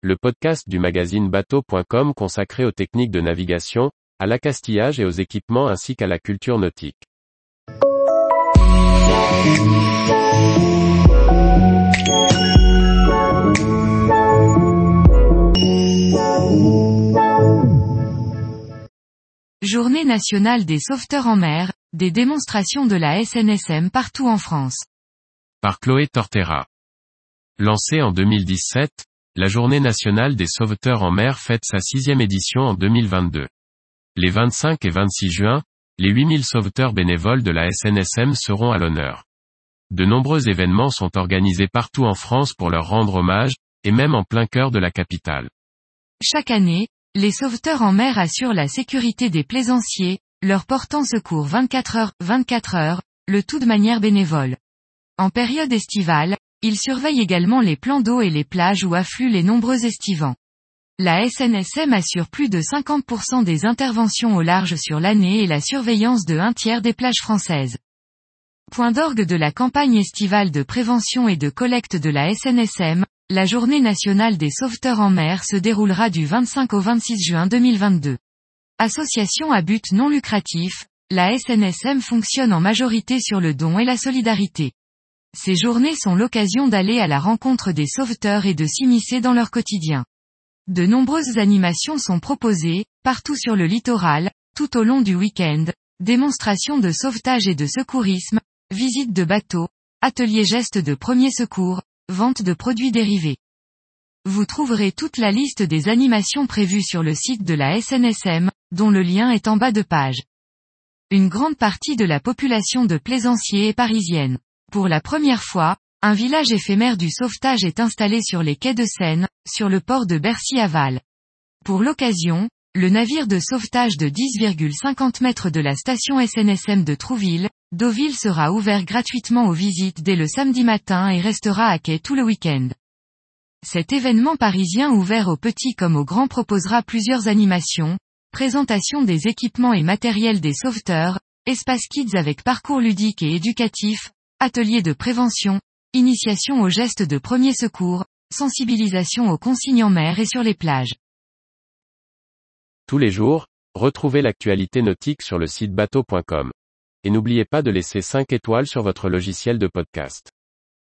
le podcast du magazine bateau.com consacré aux techniques de navigation, à l'accastillage et aux équipements ainsi qu'à la culture nautique. Journée nationale des sauveteurs en mer, des démonstrations de la SNSM partout en France. Par Chloé Tortera. Lancée en 2017, la Journée nationale des sauveteurs en mer fête sa sixième édition en 2022. Les 25 et 26 juin, les 8000 sauveteurs bénévoles de la SNSM seront à l'honneur. De nombreux événements sont organisés partout en France pour leur rendre hommage, et même en plein cœur de la capitale. Chaque année, les sauveteurs en mer assurent la sécurité des plaisanciers, leur portant secours 24 heures, 24 heures, le tout de manière bénévole. En période estivale, ils surveillent également les plans d'eau et les plages où affluent les nombreux estivants. La SNSM assure plus de 50% des interventions au large sur l'année et la surveillance de un tiers des plages françaises. Point d'orgue de la campagne estivale de prévention et de collecte de la SNSM, la journée nationale des sauveteurs en mer se déroulera du 25 au 26 juin 2022. Association à but non lucratif, la SNSM fonctionne en majorité sur le don et la solidarité. Ces journées sont l'occasion d'aller à la rencontre des sauveteurs et de s'immiscer dans leur quotidien. De nombreuses animations sont proposées, partout sur le littoral, tout au long du week-end, démonstrations de sauvetage et de secourisme, visites de bateaux, ateliers gestes de premier secours, vente de produits dérivés. Vous trouverez toute la liste des animations prévues sur le site de la SNSM, dont le lien est en bas de page. Une grande partie de la population de plaisanciers est parisienne. Pour la première fois, un village éphémère du sauvetage est installé sur les quais de Seine, sur le port de Bercy-Aval. Pour l'occasion, le navire de sauvetage de 10,50 mètres de la station SNSM de Trouville, Deauville sera ouvert gratuitement aux visites dès le samedi matin et restera à quai tout le week-end. Cet événement parisien ouvert aux petits comme aux grands proposera plusieurs animations, présentation des équipements et matériels des sauveteurs, espace kids avec parcours ludique et éducatif, ateliers de prévention, initiation aux gestes de premier secours, sensibilisation aux consignes en mer et sur les plages. Tous les jours, retrouvez l'actualité nautique sur le site bateau.com. Et n'oubliez pas de laisser 5 étoiles sur votre logiciel de podcast.